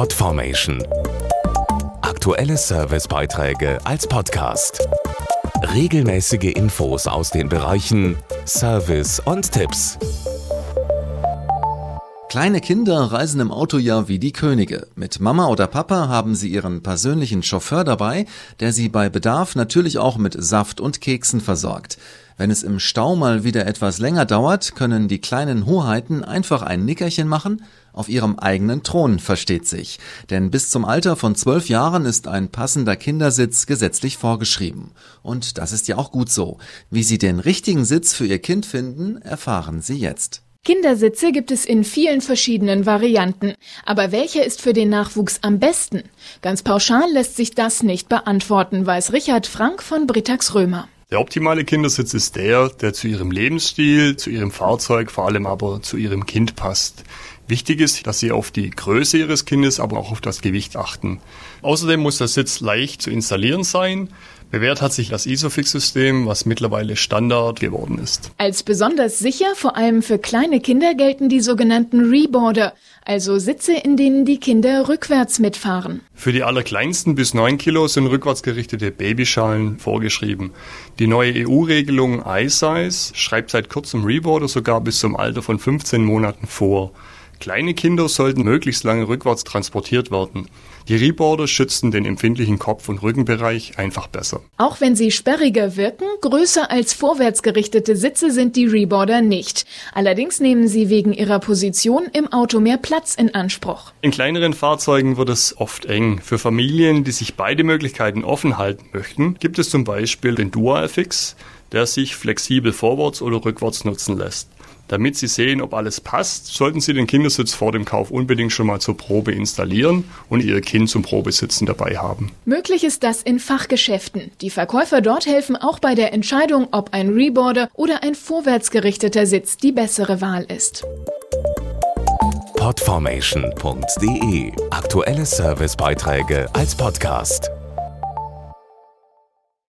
Podformation. Aktuelle Servicebeiträge als Podcast. Regelmäßige Infos aus den Bereichen Service und Tipps. Kleine Kinder reisen im Auto ja wie die Könige. Mit Mama oder Papa haben sie ihren persönlichen Chauffeur dabei, der sie bei Bedarf natürlich auch mit Saft und Keksen versorgt. Wenn es im Stau mal wieder etwas länger dauert, können die kleinen Hoheiten einfach ein Nickerchen machen, auf ihrem eigenen Thron, versteht sich. Denn bis zum Alter von zwölf Jahren ist ein passender Kindersitz gesetzlich vorgeschrieben. Und das ist ja auch gut so. Wie Sie den richtigen Sitz für Ihr Kind finden, erfahren Sie jetzt. Kindersitze gibt es in vielen verschiedenen Varianten. Aber welcher ist für den Nachwuchs am besten? Ganz pauschal lässt sich das nicht beantworten, weiß Richard Frank von Britax Römer. Der optimale Kindersitz ist der, der zu ihrem Lebensstil, zu ihrem Fahrzeug, vor allem aber zu ihrem Kind passt. Wichtig ist, dass Sie auf die Größe Ihres Kindes, aber auch auf das Gewicht achten. Außerdem muss der Sitz leicht zu installieren sein. Bewährt hat sich das Isofix-System, was mittlerweile Standard geworden ist. Als besonders sicher, vor allem für kleine Kinder, gelten die sogenannten Reboarder, also Sitze, in denen die Kinder rückwärts mitfahren. Für die allerkleinsten bis 9 Kilo sind rückwärts gerichtete Babyschalen vorgeschrieben. Die neue EU-Regelung iSize schreibt seit kurzem Reboarder sogar bis zum Alter von 15 Monaten vor. Kleine Kinder sollten möglichst lange rückwärts transportiert werden. Die Reboarder schützen den empfindlichen Kopf- und Rückenbereich einfach besser. Auch wenn sie sperriger wirken, größer als vorwärts gerichtete Sitze sind die Reboarder nicht. Allerdings nehmen sie wegen ihrer Position im Auto mehr Platz in Anspruch. In kleineren Fahrzeugen wird es oft eng. Für Familien, die sich beide Möglichkeiten offen halten möchten, gibt es zum Beispiel den Dualfix, der sich flexibel vorwärts oder rückwärts nutzen lässt. Damit Sie sehen, ob alles passt, sollten Sie den Kindersitz vor dem Kauf unbedingt schon mal zur Probe installieren und Ihr Kind zum Probesitzen dabei haben. Möglich ist das in Fachgeschäften. Die Verkäufer dort helfen auch bei der Entscheidung, ob ein Reboarder oder ein vorwärtsgerichteter Sitz die bessere Wahl ist. Podformation.de Aktuelle Servicebeiträge als Podcast.